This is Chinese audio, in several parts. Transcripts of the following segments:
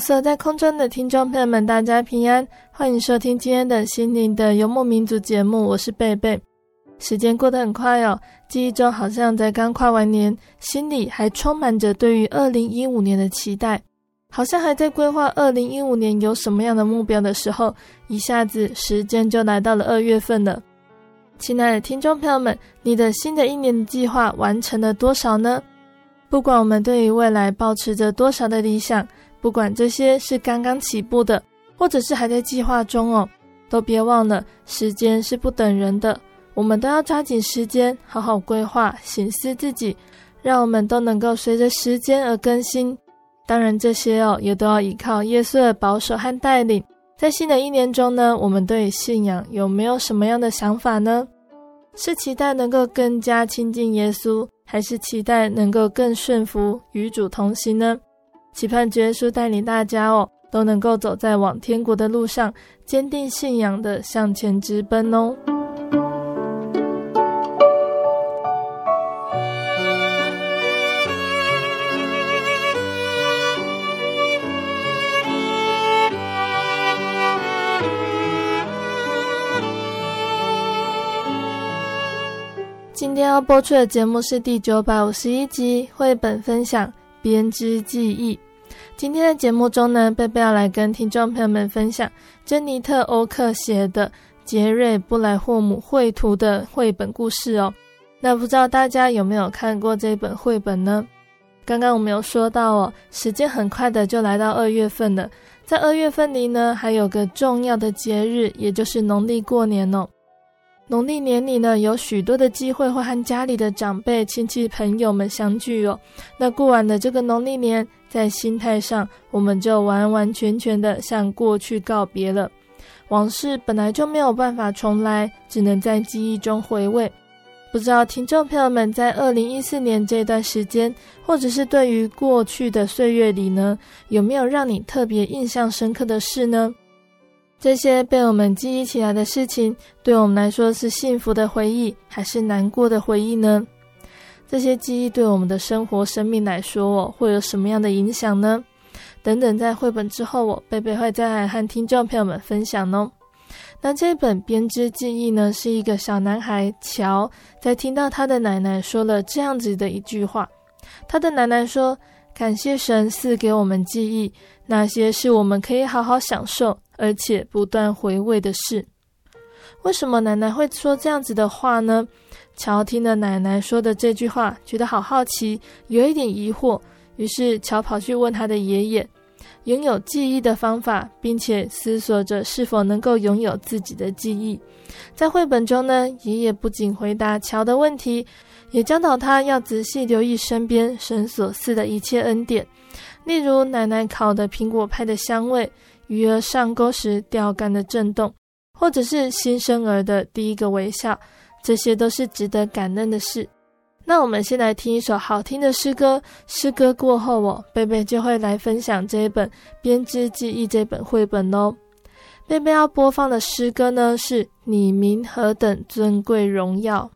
所有在空中的听众朋友们，大家平安，欢迎收听今天的心灵的游牧民族节目，我是贝贝。时间过得很快哦，记忆中好像在刚跨完年，心里还充满着对于二零一五年的期待，好像还在规划二零一五年有什么样的目标的时候，一下子时间就来到了二月份了。亲爱的听众朋友们，你的新的一年的计划完成了多少呢？不管我们对于未来抱持着多少的理想。不管这些是刚刚起步的，或者是还在计划中哦，都别忘了，时间是不等人的，我们都要抓紧时间，好好规划、省思自己，让我们都能够随着时间而更新。当然，这些哦，也都要依靠耶稣的保守和带领。在新的一年中呢，我们对信仰有没有什么样的想法呢？是期待能够更加亲近耶稣，还是期待能够更顺服与主同行呢？期盼耶稣带领大家哦，都能够走在往天国的路上，坚定信仰的向前直奔哦。今天要播出的节目是第九百五十一集绘本分享《编织记忆》。今天的节目中呢，贝贝要来跟听众朋友们分享珍妮特·欧克写的杰瑞·布莱霍姆绘图的绘本故事哦。那不知道大家有没有看过这本绘本呢？刚刚我们有说到哦，时间很快的就来到二月份了，在二月份里呢，还有个重要的节日，也就是农历过年哦。农历年里呢，有许多的机会会和家里的长辈、亲戚、朋友们相聚哦。那过完了这个农历年，在心态上，我们就完完全全的向过去告别了。往事本来就没有办法重来，只能在记忆中回味。不知道听众朋友们在二零一四年这段时间，或者是对于过去的岁月里呢，有没有让你特别印象深刻的事呢？这些被我们记忆起来的事情，对我们来说是幸福的回忆，还是难过的回忆呢？这些记忆对我们的生活、生命来说，哦，会有什么样的影响呢？等等，在绘本之后，我贝贝会再来和听众朋友们分享哦。那这本编织记忆呢，是一个小男孩乔在听到他的奶奶说了这样子的一句话，他的奶奶说：“感谢神赐给我们记忆，那些是我们可以好好享受。”而且不断回味的事，为什么奶奶会说这样子的话呢？乔听了奶奶说的这句话，觉得好好奇，有一点疑惑。于是乔跑去问他的爷爷，拥有记忆的方法，并且思索着是否能够拥有自己的记忆。在绘本中呢，爷爷不仅回答乔的问题，也教导他要仔细留意身边神所赐的一切恩典，例如奶奶烤的苹果派的香味。鱼儿上钩时钓竿的震动，或者是新生儿的第一个微笑，这些都是值得感恩的事。那我们先来听一首好听的诗歌，诗歌过后，我贝贝就会来分享这一本《编织记忆》这本绘本哦。贝贝要播放的诗歌呢，是你名何等尊贵荣耀。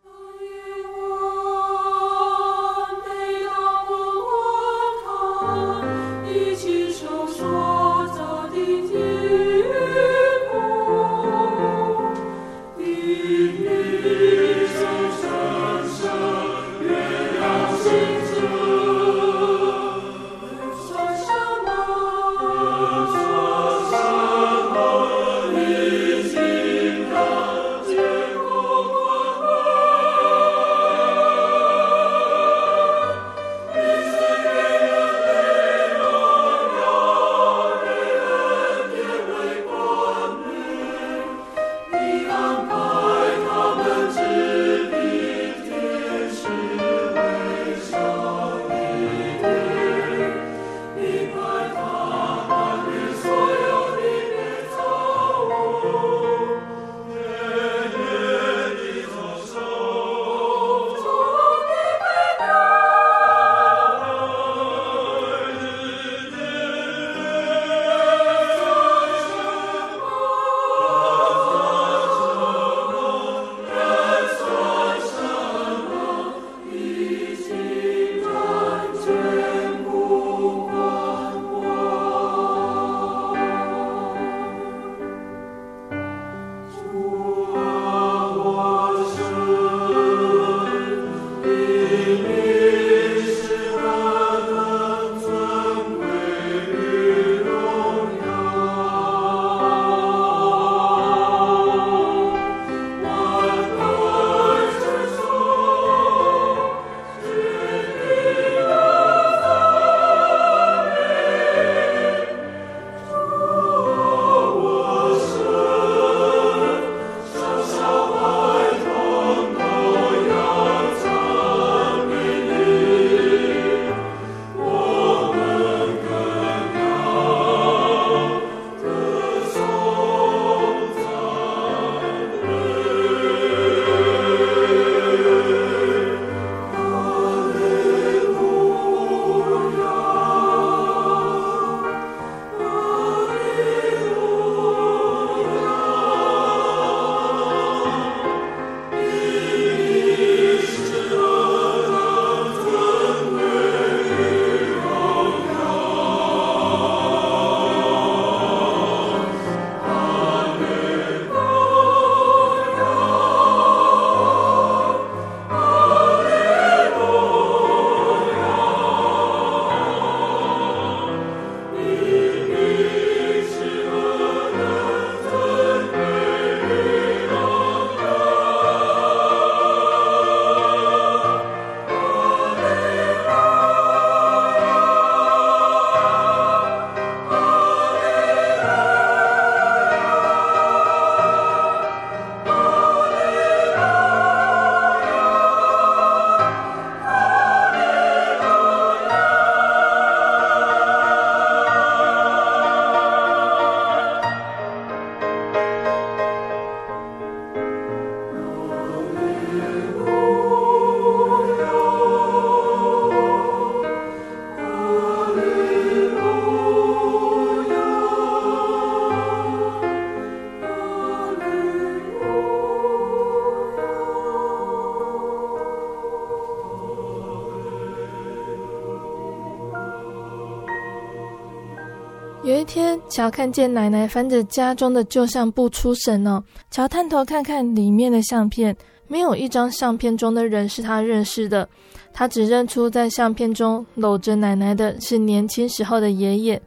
乔看见奶奶翻着家中的旧相簿出神哦。乔探头看看里面的相片，没有一张相片中的人是他认识的。他只认出在相片中搂着奶奶的是年轻时候的爷爷。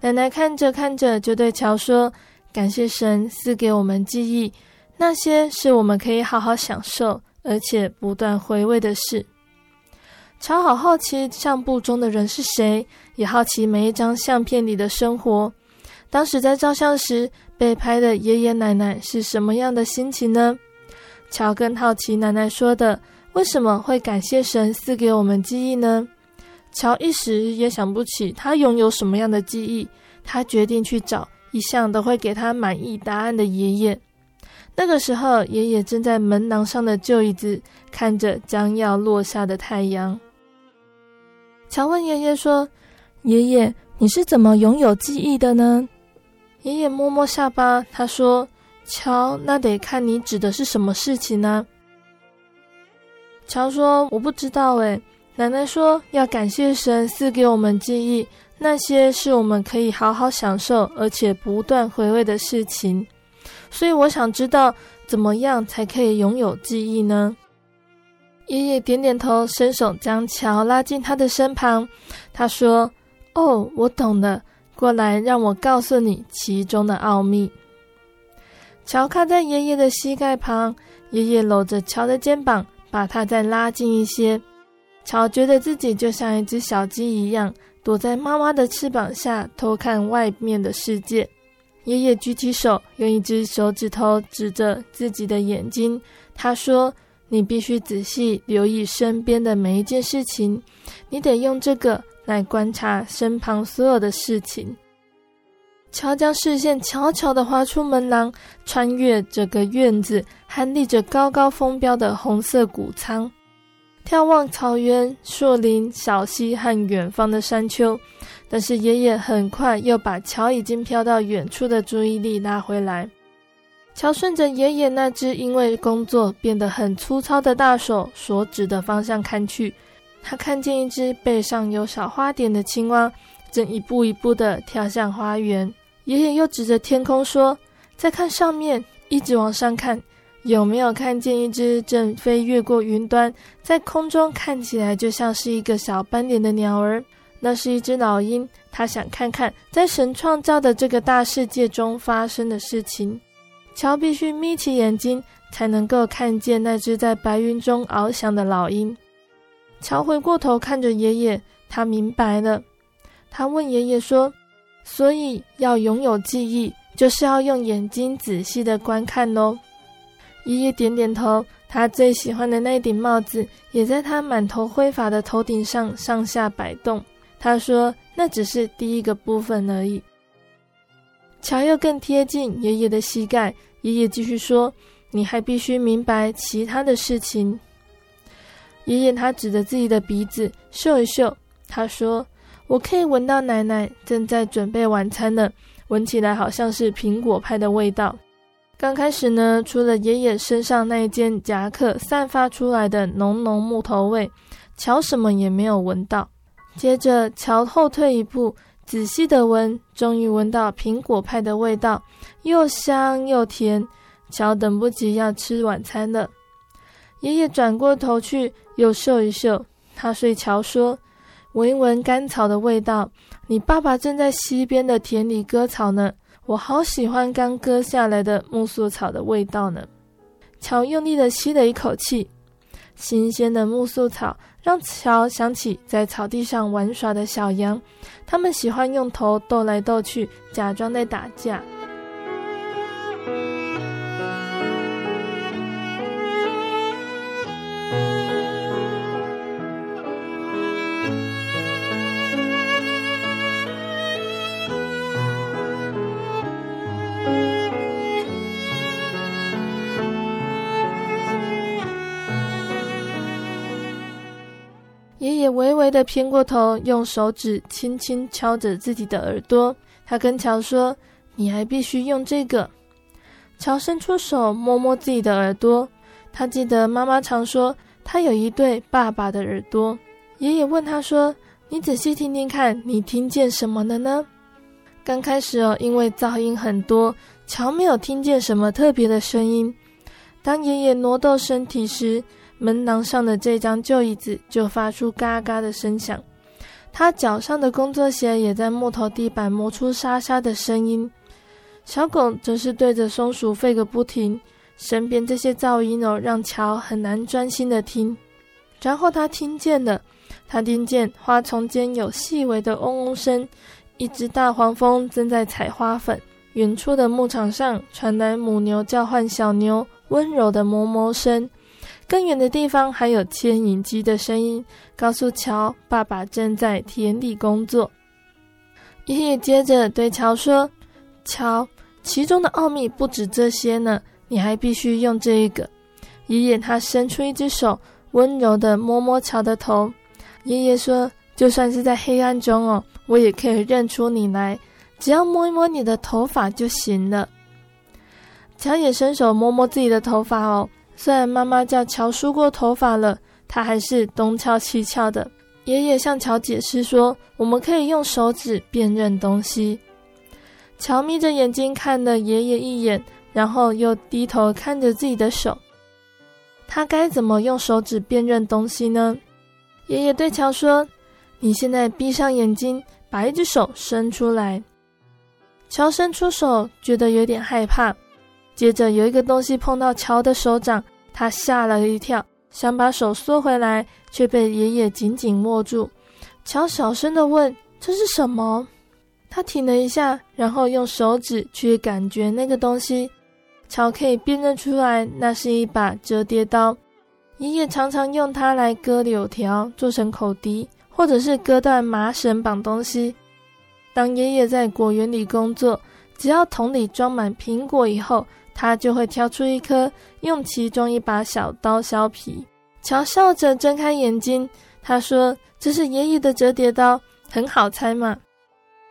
奶奶看着看着，就对乔说：“感谢神赐给我们记忆，那些是我们可以好好享受，而且不断回味的事。”乔好好奇相簿中的人是谁，也好奇每一张相片里的生活。当时在照相时被拍的爷爷奶奶是什么样的心情呢？乔更好奇奶奶说的为什么会感谢神赐给我们记忆呢？乔一时也想不起他拥有什么样的记忆，他决定去找一向都会给他满意答案的爷爷。那个时候，爷爷正在门廊上的旧椅子看着将要落下的太阳。乔问爷爷说：“爷爷，你是怎么拥有记忆的呢？”爷爷摸摸下巴，他说：“乔，那得看你指的是什么事情呢？”乔说：“我不知道。”诶，奶奶说要感谢神赐给我们记忆，那些是我们可以好好享受而且不断回味的事情。所以我想知道，怎么样才可以拥有记忆呢？爷爷点点头，伸手将乔拉进他的身旁。他说：“哦，我懂了，过来，让我告诉你其中的奥秘。”乔靠在爷爷的膝盖旁，爷爷搂着乔的肩膀，把他再拉近一些。乔觉得自己就像一只小鸡一样，躲在妈妈的翅膀下偷看外面的世界。爷爷举起手，用一只手指头指着自己的眼睛，他说。你必须仔细留意身边的每一件事情，你得用这个来观察身旁所有的事情。乔将视线悄悄地划出门廊，穿越这个院子还立着高高风标的红色谷仓，眺望草原、树林、小溪和远方的山丘。但是爷爷很快又把乔已经飘到远处的注意力拉回来。乔顺着爷爷那只因为工作变得很粗糙的大手所指的方向看去，他看见一只背上有小花点的青蛙，正一步一步地跳向花园。爷爷又指着天空说：“再看上面，一直往上看，有没有看见一只正飞越过云端，在空中看起来就像是一个小斑点的鸟儿？那是一只老鹰，他想看看在神创造的这个大世界中发生的事情。”乔必须眯起眼睛，才能够看见那只在白云中翱翔的老鹰。乔回过头看着爷爷，他明白了。他问爷爷说：“所以要拥有记忆，就是要用眼睛仔细的观看喽？”爷爷点点头。他最喜欢的那顶帽子也在他满头灰发的头顶上上下摆动。他说：“那只是第一个部分而已。”乔又更贴近爷爷的膝盖，爷爷继续说：“你还必须明白其他的事情。”爷爷他指着自己的鼻子嗅一嗅，他说：“我可以闻到奶奶正在准备晚餐呢，闻起来好像是苹果派的味道。”刚开始呢，除了爷爷身上那一件夹克散发出来的浓浓木头味，乔什么也没有闻到。接着，乔后退一步。仔细的闻，终于闻到苹果派的味道，又香又甜。乔等不及要吃晚餐了。爷爷转过头去，又嗅一嗅。他对乔说：“闻一闻干草的味道。你爸爸正在西边的田里割草呢。我好喜欢刚割下来的苜蓿草的味道呢。”乔用力的吸了一口气。新鲜的苜蓿草让乔想起在草地上玩耍的小羊，他们喜欢用头斗来斗去，假装在打架。微微的偏过头，用手指轻轻敲着自己的耳朵。他跟乔说：“你还必须用这个。”乔伸出手摸摸自己的耳朵。他记得妈妈常说，他有一对爸爸的耳朵。爷爷问他说：“你仔细听听看，你听见什么了呢？”刚开始哦，因为噪音很多，乔没有听见什么特别的声音。当爷爷挪动身体时，门廊上的这张旧椅子就发出嘎嘎的声响。他脚上的工作鞋也在木头地板磨出沙沙的声音。小狗则是对着松鼠吠个不停。身边这些噪音哦，让乔很难专心的听。然后他听见了，他听见花丛间有细微的嗡嗡声，一只大黄蜂正在采花粉。远处的牧场上传来母牛叫唤小牛温柔的哞哞声，更远的地方还有牵引机的声音，告诉乔爸爸正在田里工作。爷爷接着对乔说：“乔，其中的奥秘不止这些呢，你还必须用这一个。”爷爷他伸出一只手，温柔地摸摸乔的头。爷爷说：“就算是在黑暗中哦，我也可以认出你来。”只要摸一摸你的头发就行了。乔也伸手摸摸自己的头发哦。虽然妈妈叫乔梳过头发了，他还是东翘西翘的。爷爷向乔解释说：“我们可以用手指辨认东西。”乔眯着眼睛看了爷爷一眼，然后又低头看着自己的手。他该怎么用手指辨认东西呢？爷爷对乔说：“你现在闭上眼睛，把一只手伸出来。”乔伸出手，觉得有点害怕。接着有一个东西碰到乔的手掌，他吓了一跳，想把手缩回来，却被爷爷紧紧握住。乔小声地问：“这是什么？”他停了一下，然后用手指去感觉那个东西。乔可以辨认出来，那是一把折叠刀。爷爷常常用它来割柳条，做成口笛，或者是割断麻绳绑东西。当爷爷在果园里工作，只要桶里装满苹果以后，他就会挑出一颗，用其中一把小刀削皮。乔笑着睁开眼睛，他说：“这是爷爷的折叠刀，很好猜嘛。”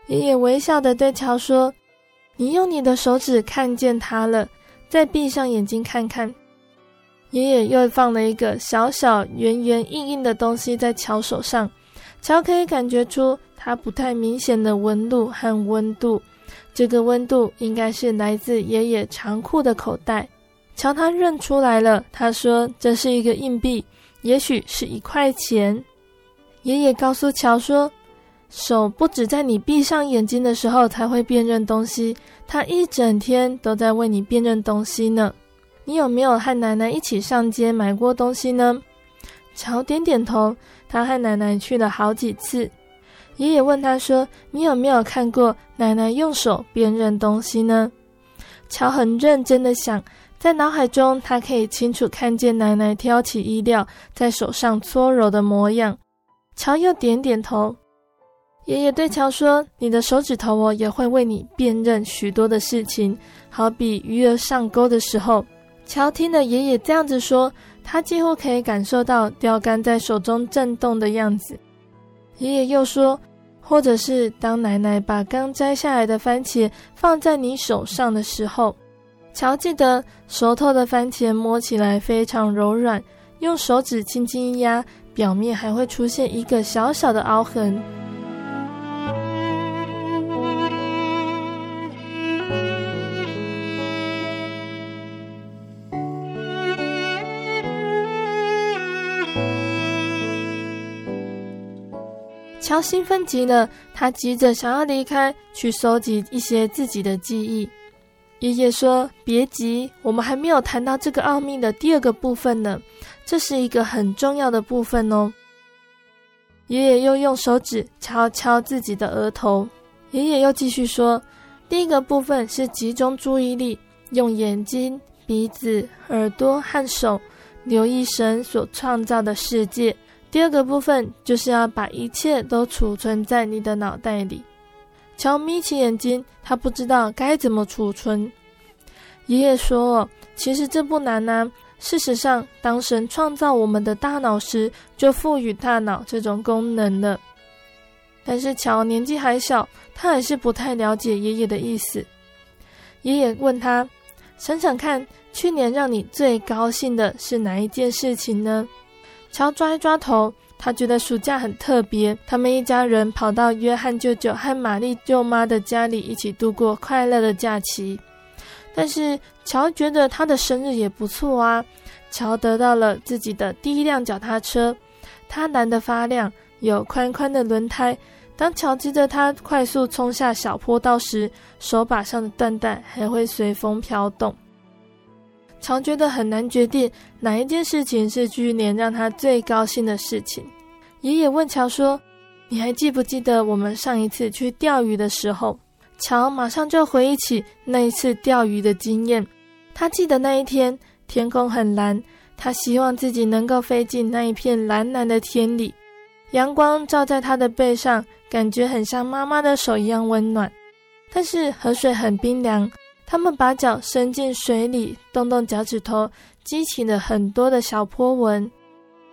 爷爷微笑地对乔说：“你用你的手指看见它了，再闭上眼睛看看。”爷爷又放了一个小小圆圆硬硬的东西在乔手上，乔可以感觉出。它不太明显的纹路和温度，这个温度应该是来自爷爷长裤的口袋。乔他认出来了，他说这是一个硬币，也许是一块钱。爷爷告诉乔说，手不止在你闭上眼睛的时候才会辨认东西，他一整天都在为你辨认东西呢。你有没有和奶奶一起上街买过东西呢？乔点点头，他和奶奶去了好几次。爷爷问他说：“你有没有看过奶奶用手辨认东西呢？”乔很认真的想，在脑海中，他可以清楚看见奶奶挑起衣料，在手上搓揉的模样。乔又点点头。爷爷对乔说：“你的手指头哦，也会为你辨认许多的事情，好比鱼儿上钩的时候。”乔听了爷爷这样子说，他几乎可以感受到钓竿在手中震动的样子。爷爷又说，或者是当奶奶把刚摘下来的番茄放在你手上的时候，乔记得熟透的番茄摸起来非常柔软，用手指轻轻一压，表面还会出现一个小小的凹痕。乔兴奋极了，他急着想要离开，去收集一些自己的记忆。爷爷说：“别急，我们还没有谈到这个奥秘的第二个部分呢，这是一个很重要的部分哦。”爷爷又用手指敲敲自己的额头。爷爷又继续说：“第一个部分是集中注意力，用眼睛、鼻子、耳朵和手留意神所创造的世界。”第二个部分就是要把一切都储存在你的脑袋里。乔眯起眼睛，他不知道该怎么储存。爷爷说：“其实这不难啊。事实上，当神创造我们的大脑时，就赋予大脑这种功能了。”但是乔年纪还小，他还是不太了解爷爷的意思。爷爷问他：“想想看，去年让你最高兴的是哪一件事情呢？”乔抓一抓头，他觉得暑假很特别，他们一家人跑到约翰舅舅和玛丽舅妈的家里一起度过快乐的假期。但是乔觉得他的生日也不错啊，乔得到了自己的第一辆脚踏车，它蓝得发亮，有宽宽的轮胎。当乔骑着它快速冲下小坡道时，手把上的缎带还会随风飘动。乔觉得很难决定哪一件事情是去年让他最高兴的事情。爷爷问乔说：“你还记不记得我们上一次去钓鱼的时候？”乔马上就回忆起那一次钓鱼的经验。他记得那一天天空很蓝，他希望自己能够飞进那一片蓝蓝的天里。阳光照在他的背上，感觉很像妈妈的手一样温暖。但是河水很冰凉。他们把脚伸进水里，动动脚趾头，激起了很多的小波纹。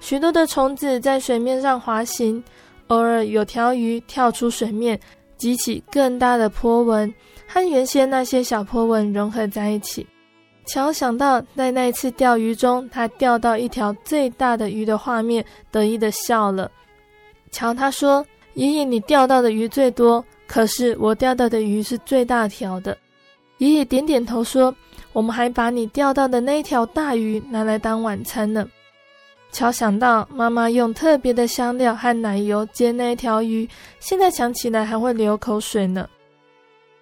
许多的虫子在水面上滑行，偶尔有条鱼跳出水面，激起更大的波纹，和原先那些小波纹融合在一起。乔想到在那一次钓鱼中，他钓到一条最大的鱼的画面，得意地笑了。乔他说：“爷爷，你钓到的鱼最多，可是我钓到的鱼是最大条的。”爷爷点点头说：“我们还把你钓到的那条大鱼拿来当晚餐呢。”乔想到妈妈用特别的香料和奶油煎那条鱼，现在想起来还会流口水呢。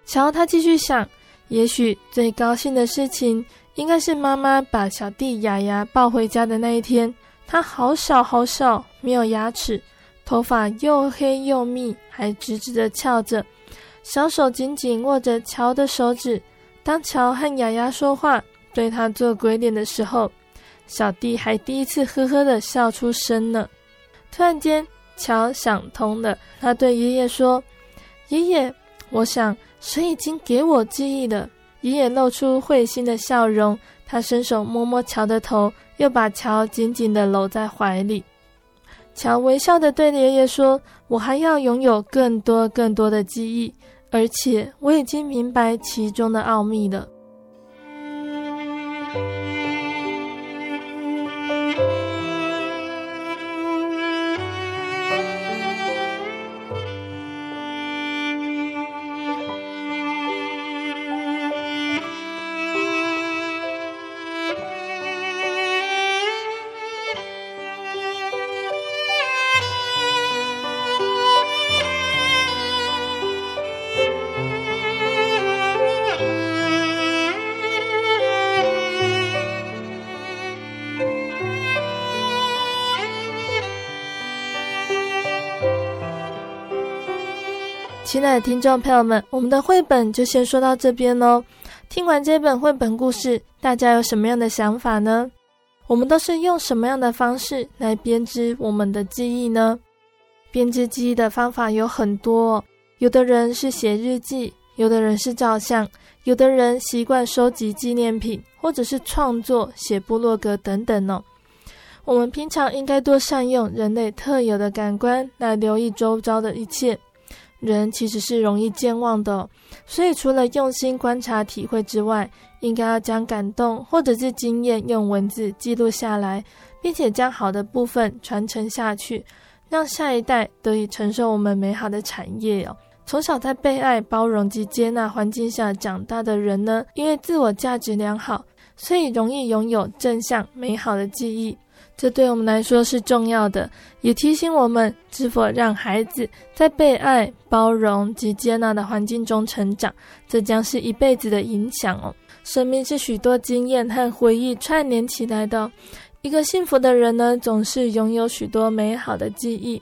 乔他继续想，也许最高兴的事情应该是妈妈把小弟雅雅抱回家的那一天。他好小好小，没有牙齿，头发又黑又密，还直直的翘着，小手紧紧握着乔的手指。当乔和雅雅说话，对他做鬼脸的时候，小弟还第一次呵呵的笑出声呢。突然间，乔想通了，他对爷爷说：“爷爷，我想神已经给我记忆了。”爷爷露出会心的笑容，他伸手摸摸乔的头，又把乔紧紧的搂在怀里。乔微笑的对爷爷说：“我还要拥有更多更多的记忆。”而且我已经明白其中的奥秘了。亲爱的听众朋友们，我们的绘本就先说到这边喽。听完这本绘本故事，大家有什么样的想法呢？我们都是用什么样的方式来编织我们的记忆呢？编织记忆的方法有很多，有的人是写日记，有的人是照相，有的人习惯收集纪念品，或者是创作、写部落格等等呢。我们平常应该多善用人类特有的感官来留意周遭的一切。人其实是容易健忘的，所以除了用心观察、体会之外，应该要将感动或者是经验用文字记录下来，并且将好的部分传承下去，让下一代得以承受我们美好的产业哦。从小在被爱、包容及接纳环境下长大的人呢，因为自我价值良好，所以容易拥有正向美好的记忆。这对我们来说是重要的，也提醒我们是否让孩子在被爱、包容及接纳的环境中成长，这将是一辈子的影响哦。生命是许多经验和回忆串联起来的，一个幸福的人呢，总是拥有许多美好的记忆。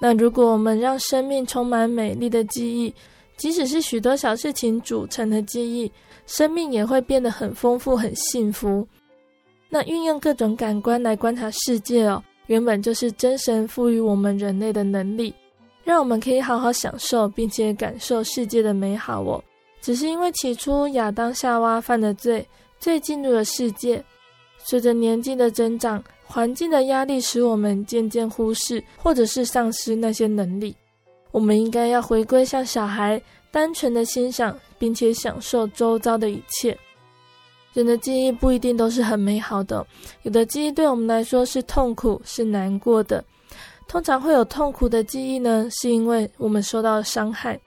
那如果我们让生命充满美丽的记忆，即使是许多小事情组成的记忆，生命也会变得很丰富、很幸福。那运用各种感官来观察世界哦，原本就是真神赋予我们人类的能力，让我们可以好好享受并且感受世界的美好哦。只是因为起初亚当夏娃犯了罪，罪进入了世界，随着年纪的增长，环境的压力使我们渐渐忽视或者是丧失那些能力。我们应该要回归像小孩，单纯的欣赏并且享受周遭的一切。人的记忆不一定都是很美好的，有的记忆对我们来说是痛苦、是难过的。通常会有痛苦的记忆呢，是因为我们受到伤害。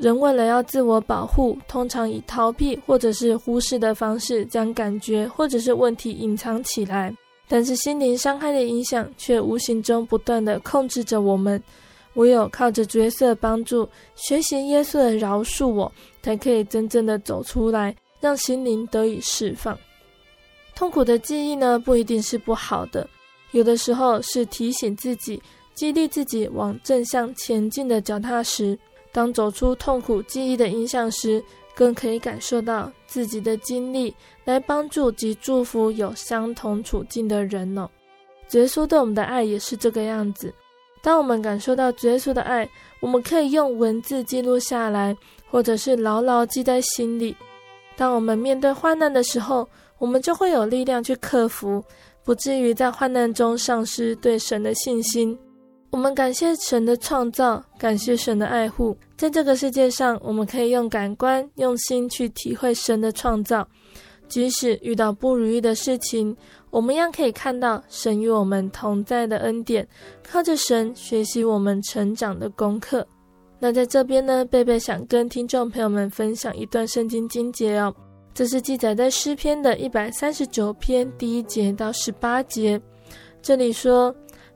人为了要自我保护，通常以逃避或者是忽视的方式，将感觉或者是问题隐藏起来。但是心灵伤害的影响却无形中不断地控制着我们。唯有靠着角色帮助，学习耶稣的饶恕我，才可以真正的走出来，让心灵得以释放。痛苦的记忆呢，不一定是不好的，有的时候是提醒自己、激励自己往正向前进的脚踏石。当走出痛苦记忆的影响时，更可以感受到自己的经历，来帮助及祝福有相同处境的人哦。耶稣对我们的爱也是这个样子。当我们感受到耶稣的爱，我们可以用文字记录下来，或者是牢牢记在心里。当我们面对患难的时候，我们就会有力量去克服，不至于在患难中丧失对神的信心。我们感谢神的创造，感谢神的爱护。在这个世界上，我们可以用感官、用心去体会神的创造。即使遇到不如意的事情，我们一样可以看到神与我们同在的恩典，靠着神学习我们成长的功课。那在这边呢，贝贝想跟听众朋友们分享一段圣经经节哦，这是记载在诗篇的一百三十九篇第一节到十八节。这里说：“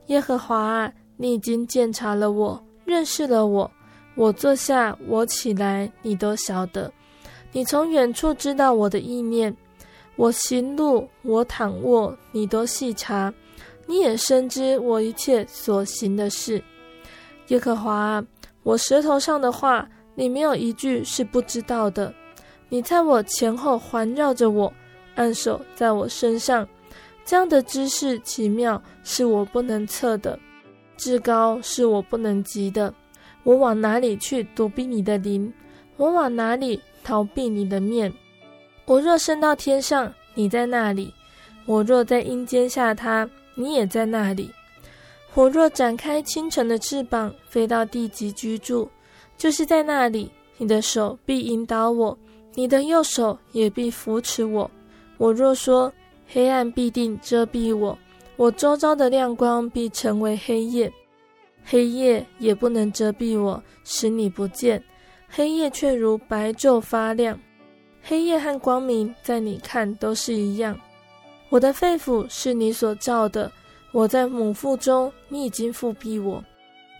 耶和华啊。”你已经鉴察了我，认识了我。我坐下，我起来，你都晓得。你从远处知道我的意念。我行路，我躺卧，你都细察。你也深知我一切所行的事。耶和华啊，我舌头上的话，你没有一句是不知道的。你在我前后环绕着我，按手在我身上。这样的知识奇妙，是我不能测的。至高是我不能及的，我往哪里去躲避你的灵？我往哪里逃避你的面？我若升到天上，你在那里；我若在阴间下榻，你也在那里。我若展开清晨的翅膀，飞到地极居住，就是在那里，你的手必引导我，你的右手也必扶持我。我若说黑暗必定遮蔽我。我周遭的亮光必成为黑夜，黑夜也不能遮蔽我，使你不见。黑夜却如白昼发亮，黑夜和光明在你看都是一样。我的肺腑是你所造的，我在母腹中，你已经复庇我。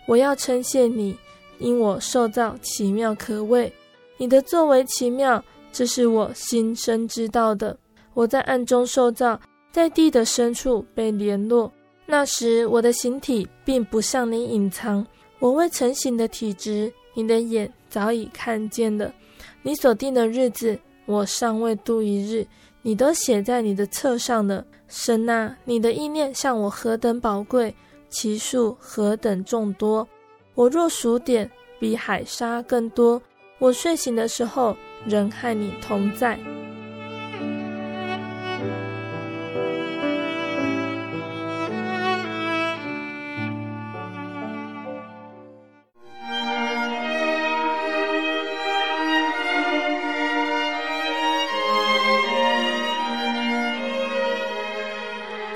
我要称谢你，因我受造奇妙可畏，你的作为奇妙，这是我心生知道的。我在暗中受造。在地的深处被联络，那时我的形体并不向你隐藏，我未成形的体质，你的眼早已看见了。你所定的日子，我尚未度一日，你都写在你的册上了。神啊，你的意念向我何等宝贵，其数何等众多。我若数点，比海沙更多。我睡醒的时候，仍和你同在。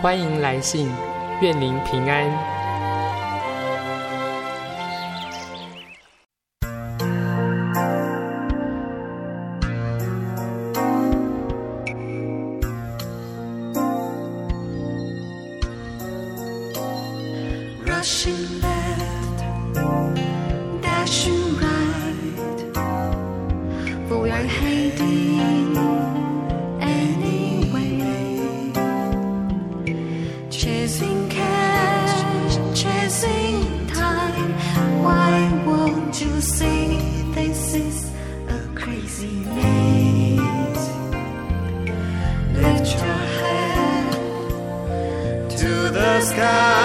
欢迎来信，愿您平安。亲爱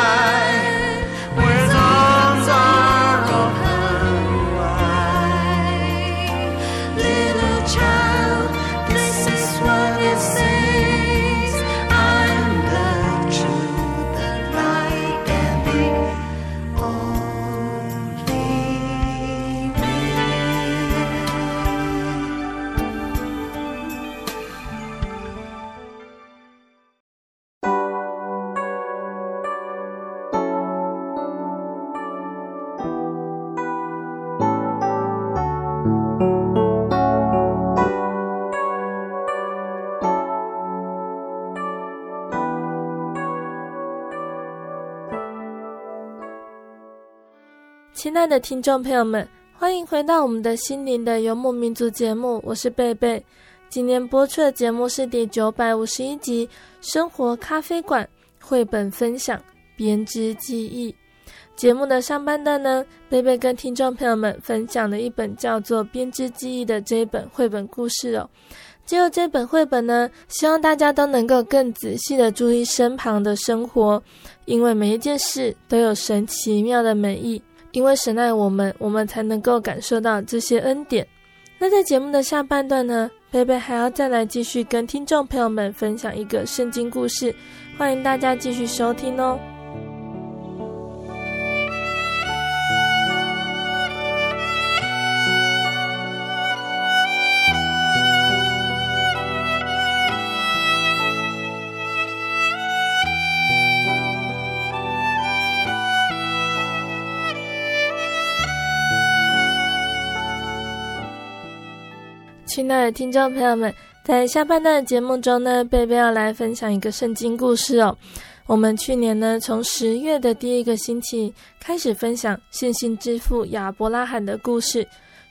的听众朋友们，欢迎回到我们的心灵的游牧民族节目，我是贝贝。今天播出的节目是第九百五十一集《生活咖啡馆》绘本分享《编织记忆》。节目的上半段呢，贝贝跟听众朋友们分享了一本叫做《编织记忆》的这一本绘本故事哦。借由这本绘本呢，希望大家都能够更仔细的注意身旁的生活，因为每一件事都有神奇妙的美意。因为神爱我们，我们才能够感受到这些恩典。那在节目的下半段呢，贝贝还要再来继续跟听众朋友们分享一个圣经故事，欢迎大家继续收听哦。亲爱的听众朋友们，在下半段的节目中呢，贝贝要来分享一个圣经故事哦。我们去年呢，从十月的第一个星期开始分享信心之父亚伯拉罕的故事，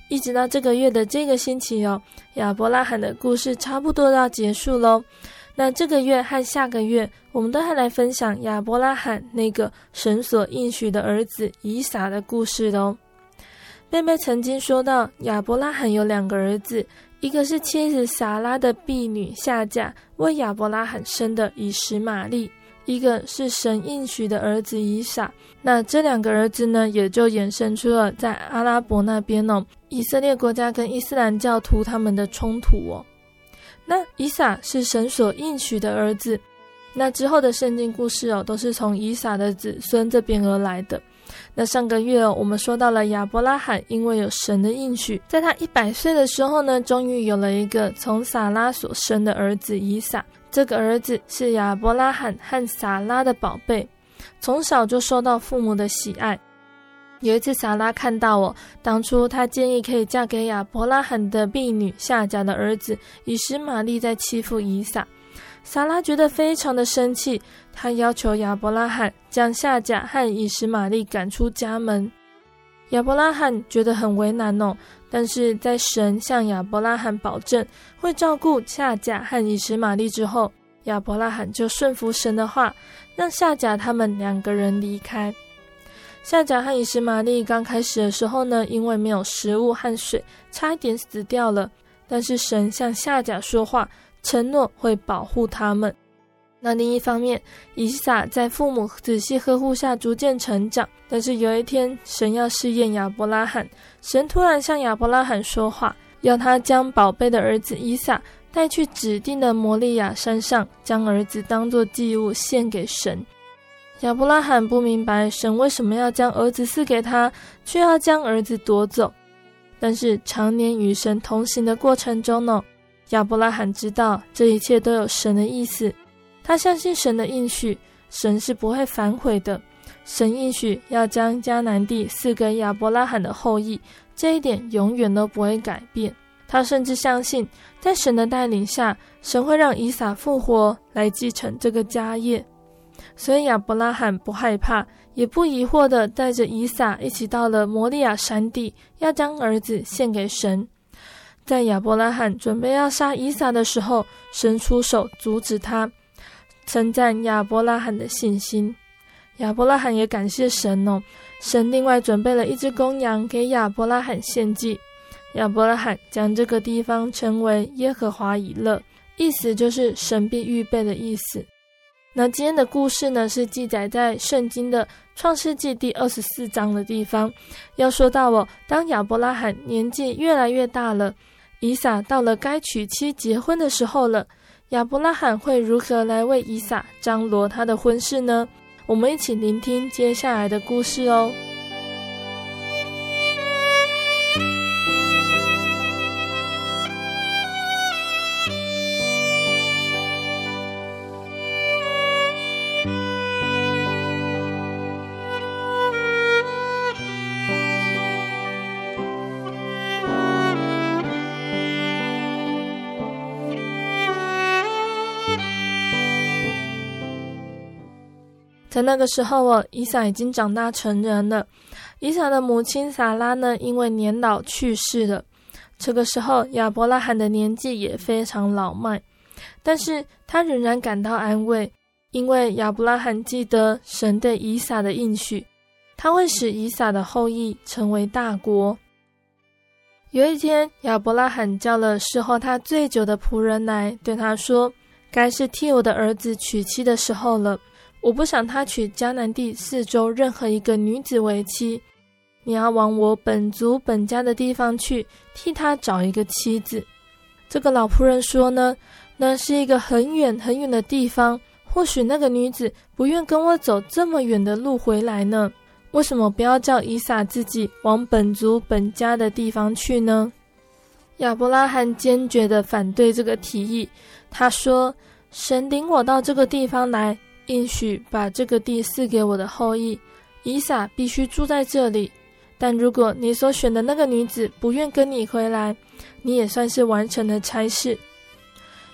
一直到这个月的这个星期哦，亚伯拉罕的故事差不多要结束喽。那这个月和下个月，我们都还来分享亚伯拉罕那个神所应许的儿子以撒的故事喽。贝贝曾经说到，亚伯拉罕有两个儿子。一个是妻子撒拉的婢女下嫁为亚伯拉罕生的以实玛利，一个是神应许的儿子以撒。那这两个儿子呢，也就衍生出了在阿拉伯那边哦，以色列国家跟伊斯兰教徒他们的冲突哦。那以撒是神所应许的儿子，那之后的圣经故事哦，都是从以撒的子孙这边而来的。那上个月，我们说到了亚伯拉罕，因为有神的应许，在他一百岁的时候呢，终于有了一个从撒拉所生的儿子以撒。这个儿子是亚伯拉罕和撒拉的宝贝，从小就受到父母的喜爱。有一次，撒拉看到我当初他建议可以嫁给亚伯拉罕的婢女夏甲的儿子以实玛利在欺负以撒。撒拉觉得非常的生气，他要求亚伯拉罕将夏甲和以实玛利赶出家门。亚伯拉罕觉得很为难哦，但是在神向亚伯拉罕保证会照顾夏甲和以实玛利之后，亚伯拉罕就顺服神的话，让夏甲他们两个人离开。夏甲和以实玛利刚开始的时候呢，因为没有食物和水，差一点死掉了。但是神向夏甲说话，承诺会保护他们。那另一方面，以撒在父母仔细呵护下逐渐成长。但是有一天，神要试验亚伯拉罕，神突然向亚伯拉罕说话，要他将宝贝的儿子以撒带去指定的摩利亚山上，将儿子当作祭物献给神。亚伯拉罕不明白神为什么要将儿子赐给他，却要将儿子夺走。但是常年与神同行的过程中呢，亚伯拉罕知道这一切都有神的意思。他相信神的应许，神是不会反悔的。神应许要将迦南地赐给亚伯拉罕的后裔，这一点永远都不会改变。他甚至相信，在神的带领下，神会让以撒复活来继承这个家业。所以亚伯拉罕不害怕，也不疑惑地带着以撒一起到了摩利亚山地，要将儿子献给神。在亚伯拉罕准备要杀以撒的时候，神出手阻止他。称赞亚伯拉罕的信心，亚伯拉罕也感谢神哦。神另外准备了一只公羊给亚伯拉罕献祭，亚伯拉罕将这个地方称为耶和华以勒，意思就是神必预备的意思。那今天的故事呢，是记载在圣经的创世纪第二十四章的地方。要说到哦，当亚伯拉罕年纪越来越大了，以撒到了该娶妻结婚的时候了。亚伯拉罕会如何来为以撒张罗他的婚事呢？我们一起聆听接下来的故事哦。在那个时候哦，以撒已经长大成人了。以撒的母亲撒拉呢，因为年老去世了。这个时候，亚伯拉罕的年纪也非常老迈，但是他仍然感到安慰，因为亚伯拉罕记得神对以撒的应许，他会使以撒的后裔成为大国。有一天，亚伯拉罕叫了侍候他最久的仆人来，对他说：“该是替我的儿子娶妻的时候了。”我不想他娶迦南地四周任何一个女子为妻，你要往我本族本家的地方去，替他找一个妻子。这个老仆人说呢，那是一个很远很远的地方，或许那个女子不愿跟我走这么远的路回来呢。为什么不要叫伊撒自己往本族本家的地方去呢？亚伯拉罕坚决地反对这个提议，他说：“神领我到这个地方来。”应许把这个地赐给我的后裔，以撒必须住在这里。但如果你所选的那个女子不愿跟你回来，你也算是完成了差事。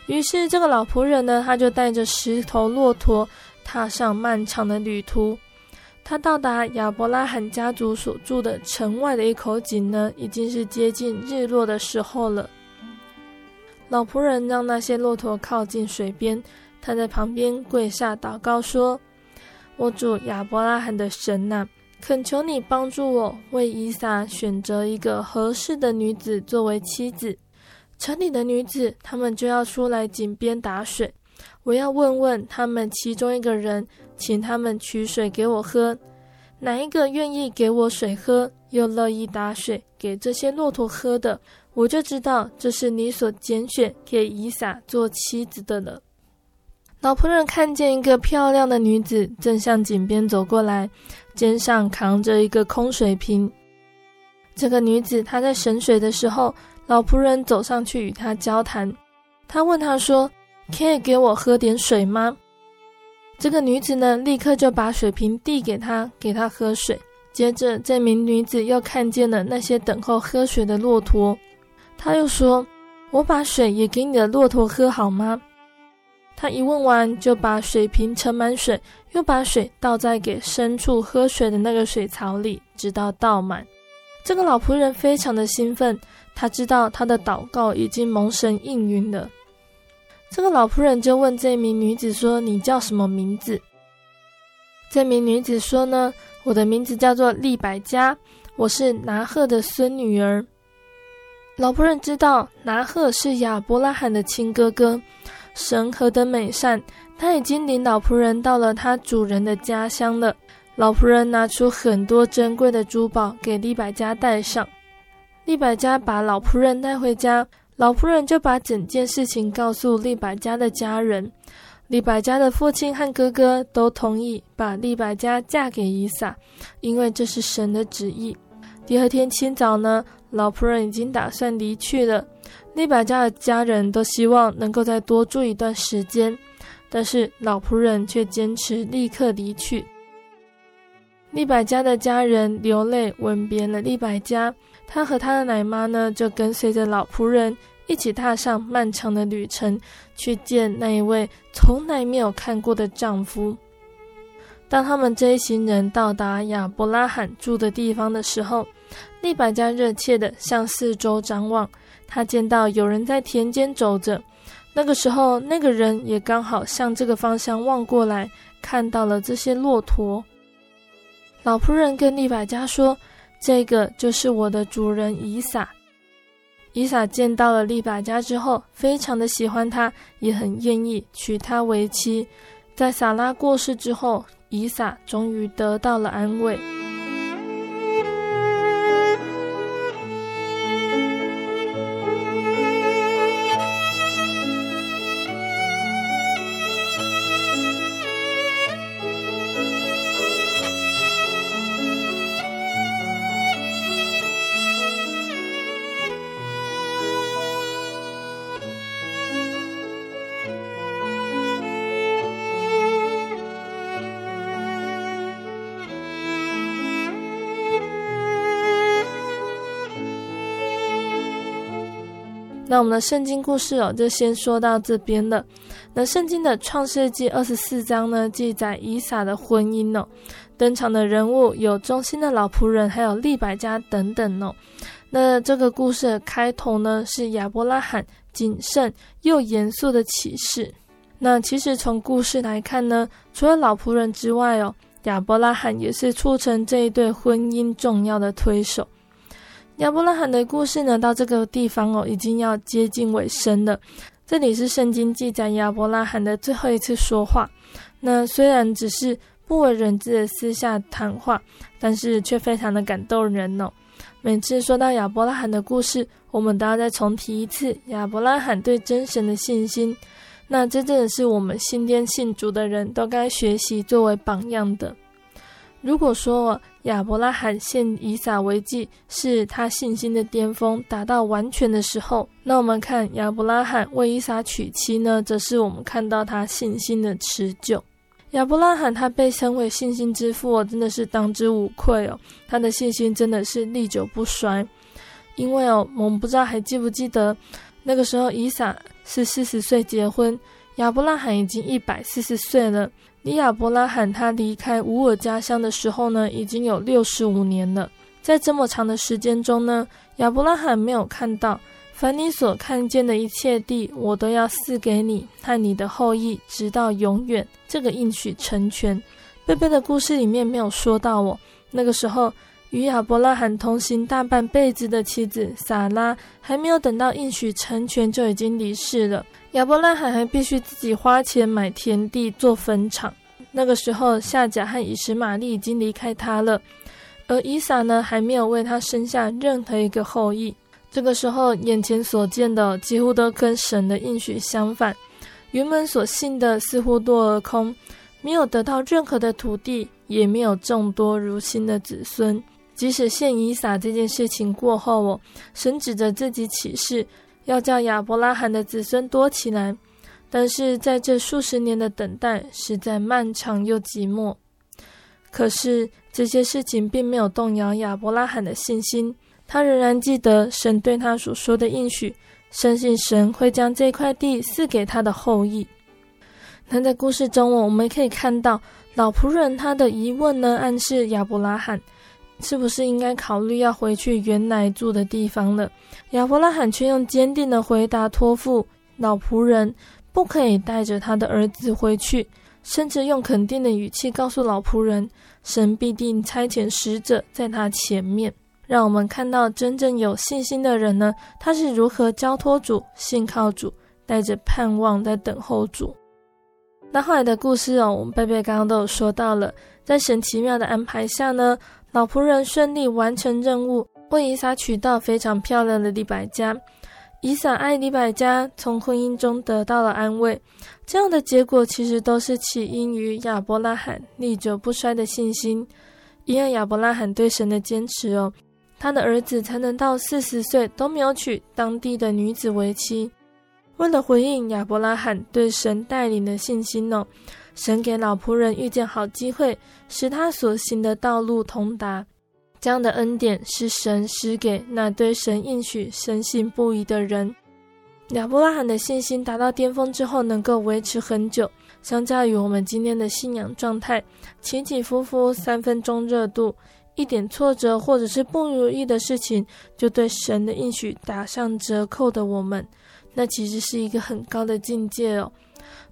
于是这个老仆人呢，他就带着十头骆驼，踏上漫长的旅途。他到达亚伯拉罕家族所住的城外的一口井呢，已经是接近日落的时候了。老仆人让那些骆驼靠近水边。他在旁边跪下祷告说：“我主亚伯拉罕的神呐，恳求你帮助我，为以撒选择一个合适的女子作为妻子。城里的女子，她们就要出来井边打水。我要问问他们其中一个人，请他们取水给我喝。哪一个愿意给我水喝，又乐意打水给这些骆驼喝的，我就知道这是你所拣选给以撒做妻子的了。”老仆人看见一个漂亮的女子正向井边走过来，肩上扛着一个空水瓶。这个女子她在省水的时候，老仆人走上去与她交谈。他问她说：“可以给我喝点水吗？”这个女子呢，立刻就把水瓶递给他，给他喝水。接着，这名女子又看见了那些等候喝水的骆驼，她又说：“我把水也给你的骆驼喝好吗？”他一问完，就把水瓶盛满水，又把水倒在给牲畜喝水的那个水槽里，直到倒满。这个老仆人非常的兴奋，他知道他的祷告已经蒙神应允了。这个老仆人就问这名女子说：“你叫什么名字？”这名女子说：“呢，我的名字叫做利百加，我是拿鹤的孙女儿。”老仆人知道拿鹤是亚伯拉罕的亲哥哥，神何等美善，他已经领老仆人到了他主人的家乡了。老仆人拿出很多珍贵的珠宝给利百家戴上。利百家把老仆人带回家，老仆人就把整件事情告诉利百家的家人。利百家的父亲和哥哥都同意把利百家嫁给伊撒，因为这是神的旨意。第二天清早呢，老仆人已经打算离去了。利百加的家人都希望能够再多住一段时间，但是老仆人却坚持立刻离去。利百加的家人流泪吻别了利百加。他和他的奶妈呢，就跟随着老仆人一起踏上漫长的旅程，去见那一位从来没有看过的丈夫。当他们这一行人到达亚伯拉罕住的地方的时候，利百加热切地向四周张望，他见到有人在田间走着。那个时候，那个人也刚好向这个方向望过来，看到了这些骆驼。老仆人跟利百加说。这个就是我的主人伊撒。伊撒见到了利百加之后，非常的喜欢她，也很愿意娶她为妻。在萨拉过世之后，伊撒终于得到了安慰。那我们的圣经故事哦，就先说到这边了。那圣经的创世纪二十四章呢，记载以撒的婚姻哦，登场的人物有忠心的老仆人，还有利百加等等哦。那这个故事的开头呢，是亚伯拉罕谨慎又严肃的启示。那其实从故事来看呢，除了老仆人之外哦，亚伯拉罕也是促成这一对婚姻重要的推手。亚伯拉罕的故事呢，到这个地方哦，已经要接近尾声了。这里是圣经记载亚伯拉罕的最后一次说话。那虽然只是不为人知的私下谈话，但是却非常的感动人哦。每次说到亚伯拉罕的故事，我们都要再重提一次亚伯拉罕对真神的信心。那这真的是我们信天信主的人都该学习作为榜样的。如果说亚伯拉罕献以撒为祭是他信心的巅峰，达到完全的时候，那我们看亚伯拉罕为以撒娶妻呢，则是我们看到他信心的持久。亚伯拉罕他被称为信心之父，真的是当之无愧哦。他的信心真的是历久不衰，因为哦，我们不知道还记不记得那个时候以撒是四十岁结婚，亚伯拉罕已经一百四十岁了。离亚伯拉罕他离开乌尔家乡的时候呢，已经有六十五年了。在这么长的时间中呢，亚伯拉罕没有看到，凡你所看见的一切地，我都要赐给你和你的后裔，直到永远。这个应许成全。贝贝的故事里面没有说到我那个时候与亚伯拉罕同行大半辈子的妻子撒拉，还没有等到应许成全就已经离世了。亚伯拉罕还必须自己花钱买田地做坟场。那个时候，夏甲和以实玛利已经离开他了，而以撒呢，还没有为他生下任何一个后裔。这个时候，眼前所见的几乎都跟神的应许相反，原本所信的似乎多而空，没有得到任何的土地，也没有众多如新的子孙。即使献以撒这件事情过后哦，神指着自己起誓。要叫亚伯拉罕的子孙多起来，但是在这数十年的等待实在漫长又寂寞。可是这些事情并没有动摇亚伯拉罕的信心，他仍然记得神对他所说的应许，相信神会将这块地赐给他的后裔。那在故事中，我们可以看到老仆人他的疑问呢，暗示亚伯拉罕。是不是应该考虑要回去原来住的地方了？亚伯拉罕却用坚定的回答托付老仆人，不可以带着他的儿子回去，甚至用肯定的语气告诉老仆人，神必定差遣使者在他前面。让我们看到真正有信心的人呢，他是如何交托主、信靠主，带着盼望在等候主。那后来的故事哦，我们贝贝刚刚都有说到了，在神奇妙的安排下呢，老仆人顺利完成任务，为以撒娶到非常漂亮的利百加。以撒爱利百加，从婚姻中得到了安慰。这样的结果其实都是起因于亚伯拉罕历久不衰的信心。因为亚伯拉罕对神的坚持哦，他的儿子才能到四十岁都没有娶当地的女子为妻。为了回应亚伯拉罕对神带领的信心哦，神给老仆人遇见好机会，使他所行的道路通达。这样的恩典是神施给那对神应许深信不疑的人。亚伯拉罕的信心达到巅峰之后，能够维持很久。相较于我们今天的信仰状态，起起伏伏、三分钟热度，一点挫折或者是不如意的事情，就对神的应许打上折扣的我们，那其实是一个很高的境界哦。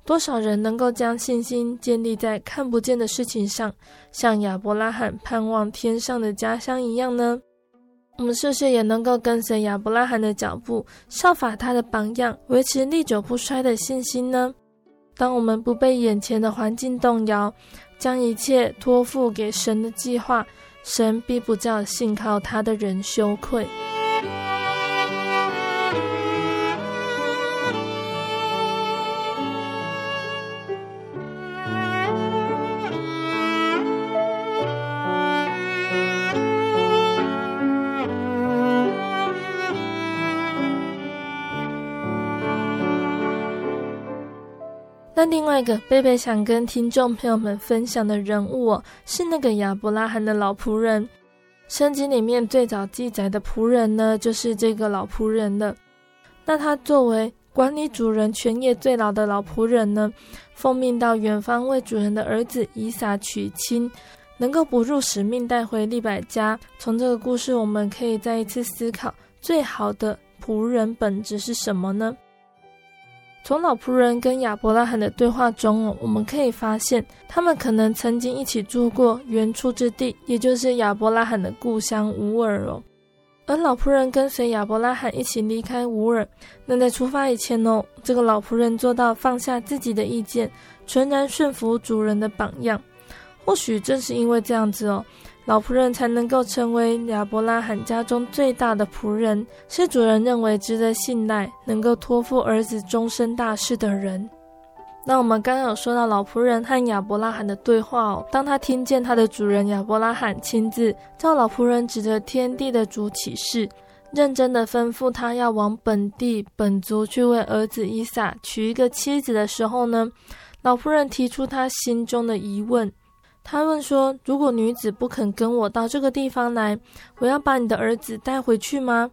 多少人能够将信心建立在看不见的事情上，像亚伯拉罕盼望天上的家乡一样呢？我们是不是也能够跟随亚伯拉罕的脚步，效法他的榜样，维持历久不衰的信心呢？当我们不被眼前的环境动摇，将一切托付给神的计划，神必不叫信靠他的人羞愧。另外一个贝贝想跟听众朋友们分享的人物哦，是那个亚伯拉罕的老仆人。圣经里面最早记载的仆人呢，就是这个老仆人了。那他作为管理主人全业最老的老仆人呢，奉命到远方为主人的儿子以撒娶亲，能够不辱使命带回利百加。从这个故事，我们可以再一次思考，最好的仆人本质是什么呢？从老仆人跟亚伯拉罕的对话中，我们可以发现，他们可能曾经一起住过原初之地，也就是亚伯拉罕的故乡乌尔哦。而老仆人跟随亚伯拉罕一起离开乌尔，那在出发以前哦，这个老仆人做到放下自己的意见，全然顺服主人的榜样。或许正是因为这样子哦。老仆人才能够成为亚伯拉罕家中最大的仆人，是主人认为值得信赖、能够托付儿子终身大事的人。那我们刚刚有说到老仆人和亚伯拉罕的对话哦，当他听见他的主人亚伯拉罕亲自叫老仆人指着天地的主起誓，认真的吩咐他要往本地本族去为儿子以撒娶一个妻子的时候呢，老仆人提出他心中的疑问。他问说：“如果女子不肯跟我到这个地方来，我要把你的儿子带回去吗？”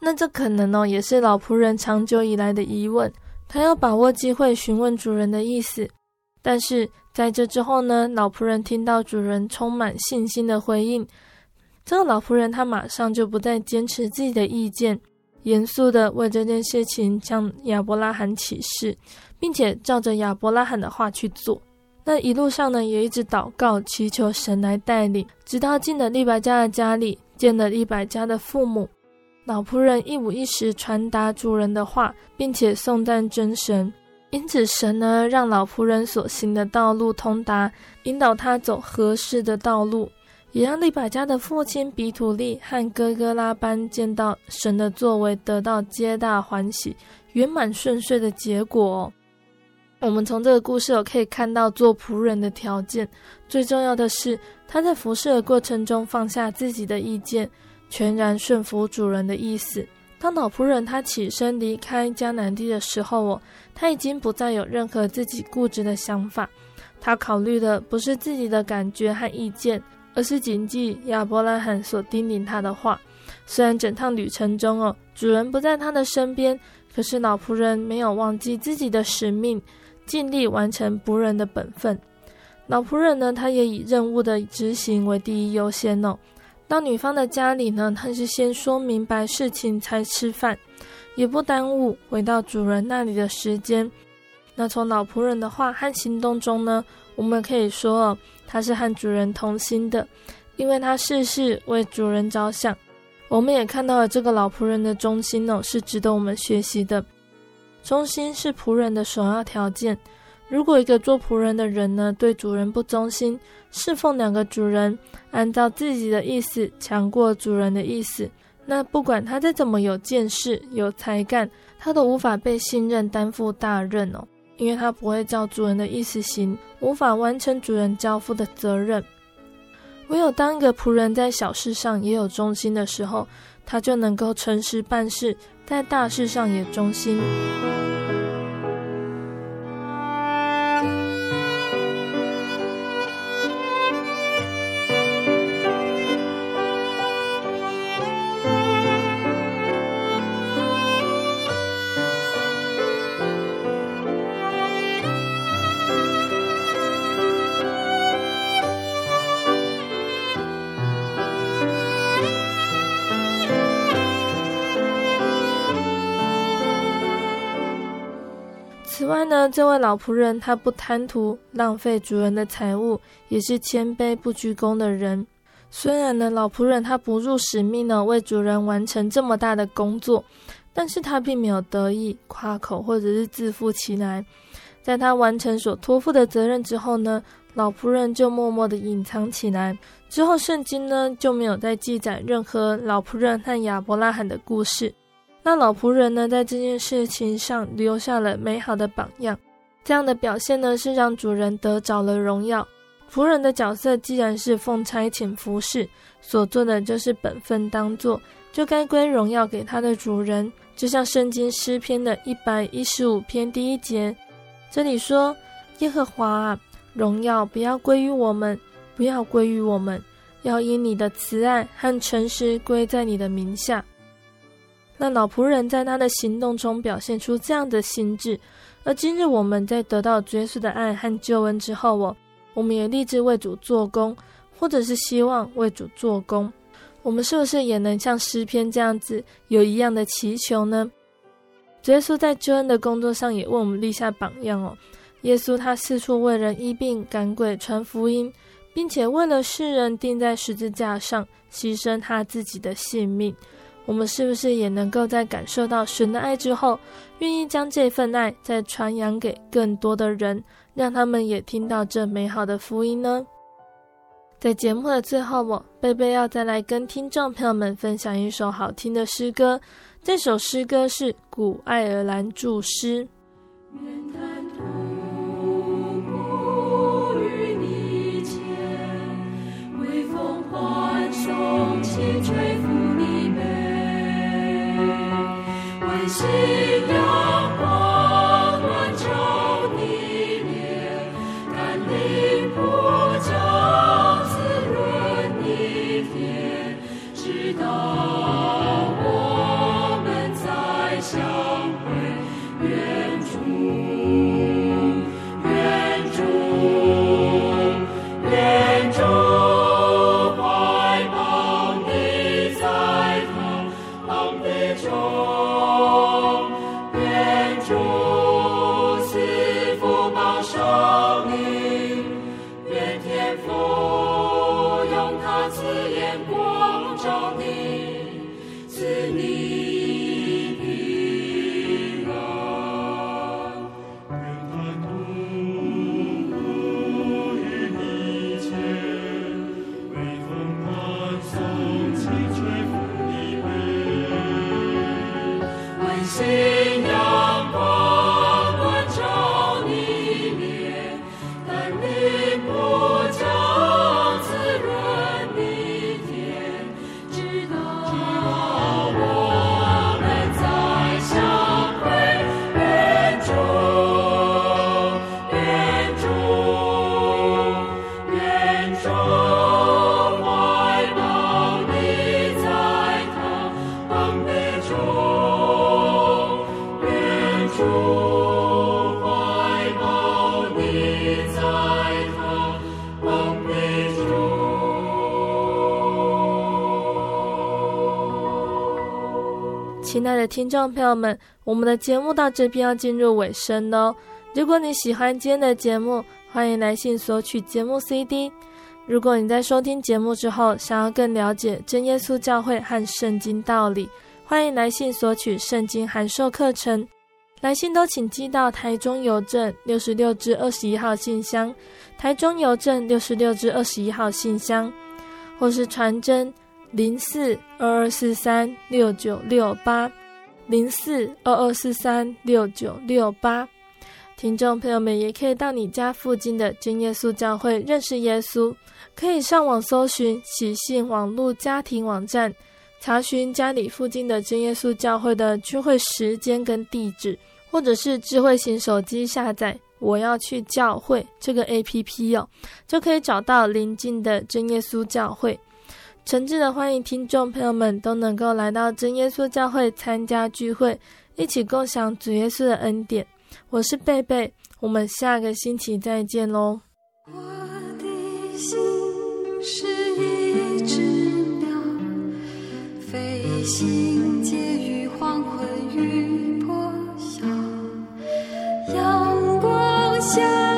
那这可能哦，也是老仆人长久以来的疑问。他要把握机会询问主人的意思。但是在这之后呢，老仆人听到主人充满信心的回应，这个老仆人他马上就不再坚持自己的意见，严肃的为这件事情向亚伯拉罕起誓，并且照着亚伯拉罕的话去做。那一路上呢，也一直祷告，祈求神来带领，直到进了利百加的家里，见了利百加的父母。老仆人一五一十传达主人的话，并且送赞真神。因此，神呢，让老仆人所行的道路通达，引导他走合适的道路，也让利百加的父亲比土利和哥哥拉班见到神的作为，得到皆大欢喜、圆满顺遂的结果。我们从这个故事有可以看到做仆人的条件，最重要的是他在服侍的过程中放下自己的意见，全然顺服主人的意思。当老仆人他起身离开迦南地的时候，哦，他已经不再有任何自己固执的想法，他考虑的不是自己的感觉和意见，而是谨记亚伯拉罕所叮咛他的话。虽然整趟旅程中哦，主人不在他的身边，可是老仆人没有忘记自己的使命。尽力完成仆人的本分，老仆人呢，他也以任务的执行为第一优先哦。到女方的家里呢，他是先说明白事情才吃饭，也不耽误回到主人那里的时间。那从老仆人的话和行动中呢，我们可以说哦，他是和主人同心的，因为他事事为主人着想。我们也看到了这个老仆人的忠心哦，是值得我们学习的。忠心是仆人的首要条件。如果一个做仆人的人呢，对主人不忠心，侍奉两个主人，按照自己的意思强过主人的意思，那不管他再怎么有见识、有才干，他都无法被信任担负大任哦。因为他不会照主人的意思行，无法完成主人交付的责任。唯有当一个仆人在小事上也有忠心的时候，他就能够诚实办事，在大事上也忠心。外呢，这位老仆人他不贪图浪费主人的财物，也是谦卑不居功的人。虽然呢，老仆人他不辱使命呢，为主人完成这么大的工作，但是他并没有得意夸口或者是自负起来。在他完成所托付的责任之后呢，老仆人就默默的隐藏起来。之后圣经呢就没有再记载任何老仆人和亚伯拉罕的故事。那老仆人呢，在这件事情上留下了美好的榜样。这样的表现呢，是让主人得着了荣耀。仆人的角色既然是奉差遣服侍，所做的就是本分当做，就该归荣耀给他的主人。就像圣经诗篇的一百一十五篇第一节，这里说：“耶和华啊，荣耀不要归于我们，不要归于我们，要因你的慈爱和诚实归在你的名下。”那老仆人在他的行动中表现出这样的心志，而今日我们在得到耶稣的爱和救恩之后，哦，我们也立志为主做工，或者是希望为主做工，我们是不是也能像诗篇这样子有一样的祈求呢？耶稣在救恩的工作上也为我们立下榜样哦。耶稣他四处为人医病赶鬼传福音，并且为了世人钉在十字架上牺牲他自己的性命。我们是不是也能够在感受到神的爱之后，愿意将这份爱再传扬给更多的人，让他们也听到这美好的福音呢？在节目的最后，我贝贝要再来跟听众朋友们分享一首好听的诗歌。这首诗歌是古爱尔兰祝诗。亲爱的听众朋友们，我们的节目到这边要进入尾声喽。如果你喜欢今天的节目，欢迎来信索取节目 CD。如果你在收听节目之后，想要更了解真耶稣教会和圣经道理，欢迎来信索取圣经函授课程。来信都请寄到台中邮政六十六至二十一号信箱，台中邮政六十六至二十一号信箱，或是传真零四二二四三六九六八零四二二四三六九六八。听众朋友们也可以到你家附近的真耶稣教会认识耶稣。可以上网搜寻喜信网络家庭网站，查询家里附近的真耶稣教会的聚会时间跟地址，或者是智慧型手机下载“我要去教会”这个 APP 哦，就可以找到邻近的真耶稣教会。诚挚的欢迎听众朋友们都能够来到真耶稣教会参加聚会，一起共享主耶稣的恩典。我是贝贝，我们下个星期再见喽。我的心是飞行介于黄昏与破晓，阳光下。